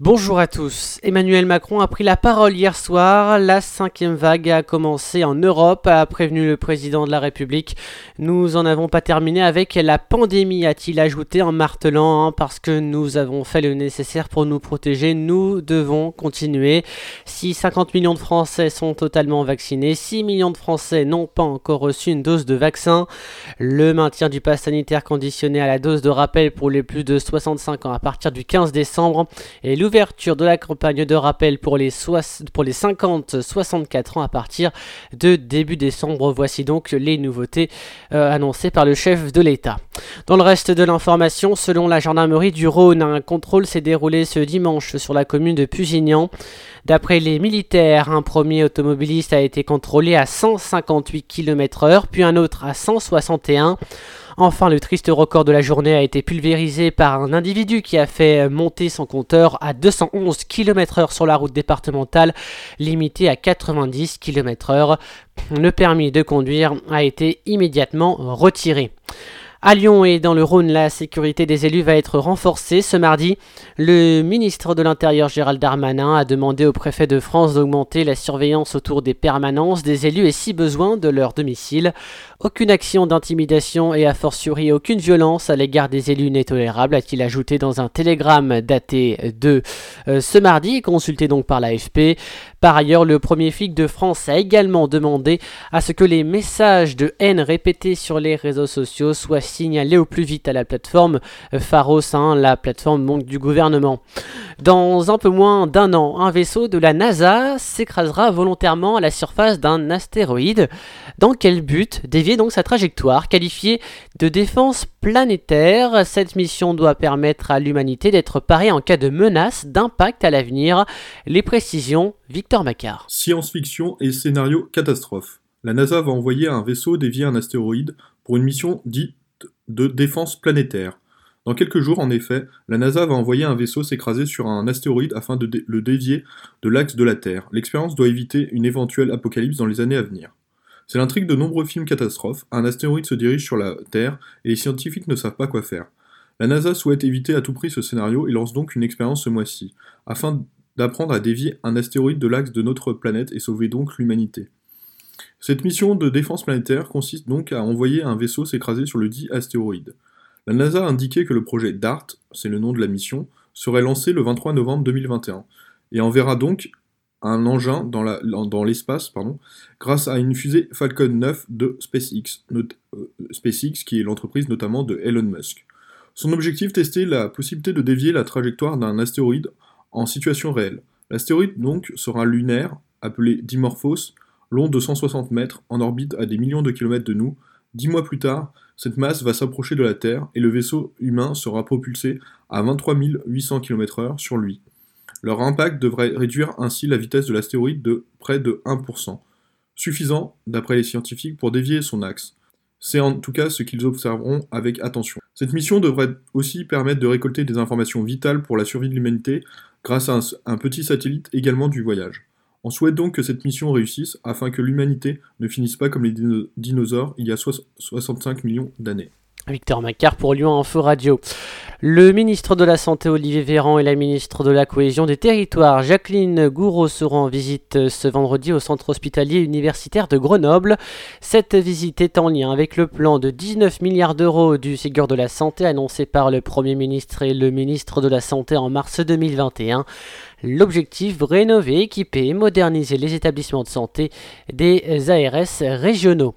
Bonjour à tous. Emmanuel Macron a pris la parole hier soir. La cinquième vague a commencé en Europe, a prévenu le président de la République. Nous en avons pas terminé avec la pandémie, a-t-il ajouté en martelant, hein, parce que nous avons fait le nécessaire pour nous protéger. Nous devons continuer. Si 50 millions de Français sont totalement vaccinés, 6 millions de Français n'ont pas encore reçu une dose de vaccin. Le maintien du pass sanitaire conditionné à la dose de rappel pour les plus de 65 ans à partir du 15 décembre et l'ouverture de la campagne de rappel pour les, pour les 50-64 ans à partir de début décembre. Voici donc les nouveautés euh, annoncées par le chef de l'État. Dans le reste de l'information, selon la gendarmerie du Rhône, un contrôle s'est déroulé ce dimanche sur la commune de Pusignan. D'après les militaires, un premier automobiliste a été contrôlé à 158 km/h, puis un autre à 161 Enfin, le triste record de la journée a été pulvérisé par un individu qui a fait monter son compteur à 211 km/h sur la route départementale, limitée à 90 km/h. Le permis de conduire a été immédiatement retiré. À Lyon et dans le Rhône, la sécurité des élus va être renforcée. Ce mardi, le ministre de l'Intérieur Gérald Darmanin a demandé au préfet de France d'augmenter la surveillance autour des permanences des élus et si besoin de leur domicile. Aucune action d'intimidation et a fortiori aucune violence à l'égard des élus n'est tolérable, a-t-il ajouté dans un télégramme daté de euh, ce mardi, consulté donc par l'AFP. Par ailleurs, le premier flic de France a également demandé à ce que les messages de haine répétés sur les réseaux sociaux soient signalés au plus vite à la plateforme Pharos, la plateforme du gouvernement. Dans un peu moins d'un an, un vaisseau de la NASA s'écrasera volontairement à la surface d'un astéroïde. Dans quel but Dévier donc sa trajectoire, qualifiée de défense planétaire. Cette mission doit permettre à l'humanité d'être parée en cas de menace, d'impact à l'avenir. Les précisions, Victor Macquart. Science-fiction et scénario catastrophe. La NASA va envoyer un vaisseau dévier un astéroïde pour une mission dite de défense planétaire. Dans quelques jours, en effet, la NASA va envoyer un vaisseau s'écraser sur un astéroïde afin de le dévier de l'axe de la Terre. L'expérience doit éviter une éventuelle apocalypse dans les années à venir. C'est l'intrigue de nombreux films catastrophes, un astéroïde se dirige sur la Terre et les scientifiques ne savent pas quoi faire. La NASA souhaite éviter à tout prix ce scénario et lance donc une expérience ce mois-ci, afin d'apprendre à dévier un astéroïde de l'axe de notre planète et sauver donc l'humanité. Cette mission de défense planétaire consiste donc à envoyer un vaisseau s'écraser sur le dit astéroïde. La NASA a indiqué que le projet DART, c'est le nom de la mission, serait lancé le 23 novembre 2021 et enverra donc un engin dans l'espace grâce à une fusée Falcon 9 de SpaceX, euh, SpaceX qui est l'entreprise notamment de Elon Musk. Son objectif tester la possibilité de dévier la trajectoire d'un astéroïde en situation réelle. L'astéroïde donc sera lunaire, appelé Dimorphos, long de 160 mètres, en orbite à des millions de kilomètres de nous. Dix mois plus tard, cette masse va s'approcher de la Terre et le vaisseau humain sera propulsé à 23 800 km/h sur lui. Leur impact devrait réduire ainsi la vitesse de l'astéroïde de près de 1%, suffisant, d'après les scientifiques, pour dévier son axe. C'est en tout cas ce qu'ils observeront avec attention. Cette mission devrait aussi permettre de récolter des informations vitales pour la survie de l'humanité grâce à un, petit satellite également du voyage. On souhaite donc que cette mission réussisse afin que l'humanité ne finisse pas comme les dinosaures il y a 65 millions d'années. Victor Macquart pour Lyon Info Radio. Le ministre de la Santé Olivier Véran et la ministre de la Cohésion des Territoires Jacqueline Gouraud seront en visite ce vendredi au centre hospitalier universitaire de Grenoble. Cette visite est en lien avec le plan de 19 milliards d'euros du Ségur de la Santé annoncé par le Premier ministre et le ministre de la Santé en mars 2021. L'objectif, rénover, équiper et moderniser les établissements de santé des ARS régionaux.